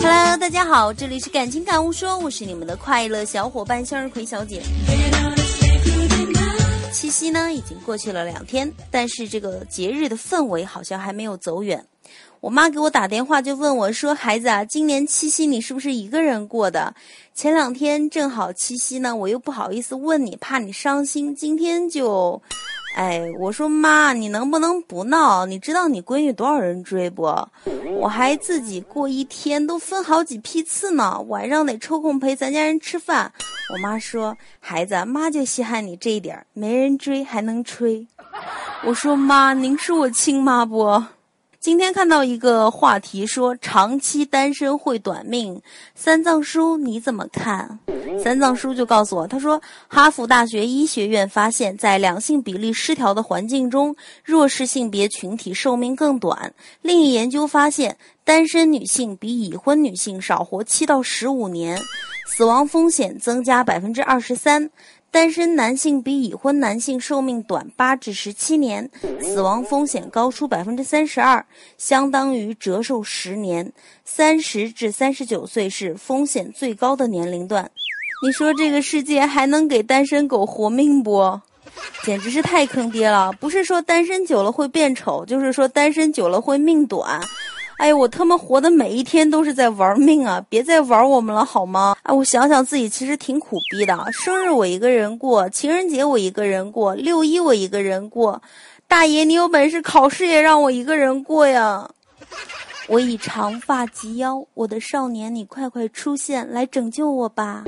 Hello，大家好，这里是感情感悟说，我是你们的快乐小伙伴向日葵小姐。七夕呢，已经过去了两天，但是这个节日的氛围好像还没有走远。我妈给我打电话就问我说：“孩子啊，今年七夕你是不是一个人过的？前两天正好七夕呢，我又不好意思问你，怕你伤心。今天就，哎，我说妈，你能不能不闹？你知道你闺女多少人追不？我还自己过一天都分好几批次呢，晚上得抽空陪咱家人吃饭。我妈说：孩子，妈就稀罕你这一点，没人追还能吹。我说妈，您是我亲妈不？”今天看到一个话题说长期单身会短命，三藏叔你怎么看？三藏叔就告诉我，他说哈佛大学医学院发现，在两性比例失调的环境中，弱势性别群体寿命更短。另一研究发现，单身女性比已婚女性少活七到十五年，死亡风险增加百分之二十三。单身男性比已婚男性寿命短八至十七年，死亡风险高出百分之三十二，相当于折寿十年。三十至三十九岁是风险最高的年龄段。你说这个世界还能给单身狗活命不？简直是太坑爹了！不是说单身久了会变丑，就是说单身久了会命短。哎，我他妈活的每一天都是在玩命啊！别再玩我们了好吗？哎，我想想自己其实挺苦逼的。生日我一个人过，情人节我一个人过，六一我一个人过。大爷，你有本事考试也让我一个人过呀！我已长发及腰，我的少年，你快快出现来拯救我吧！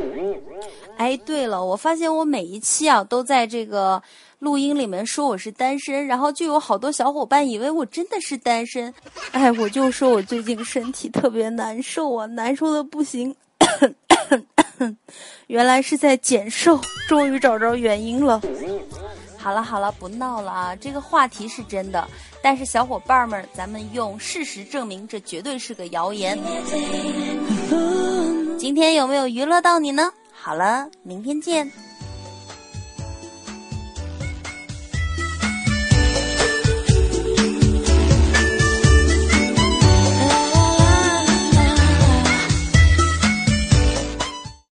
哎，对了，我发现我每一期啊都在这个。录音里面说我是单身，然后就有好多小伙伴以为我真的是单身。哎，我就说我最近身体特别难受啊，难受的不行。原来是在减瘦，终于找着原因了。好了好了，不闹了啊！这个话题是真的，但是小伙伴们，咱们用事实证明这绝对是个谣言。今天有没有娱乐到你呢？好了，明天见。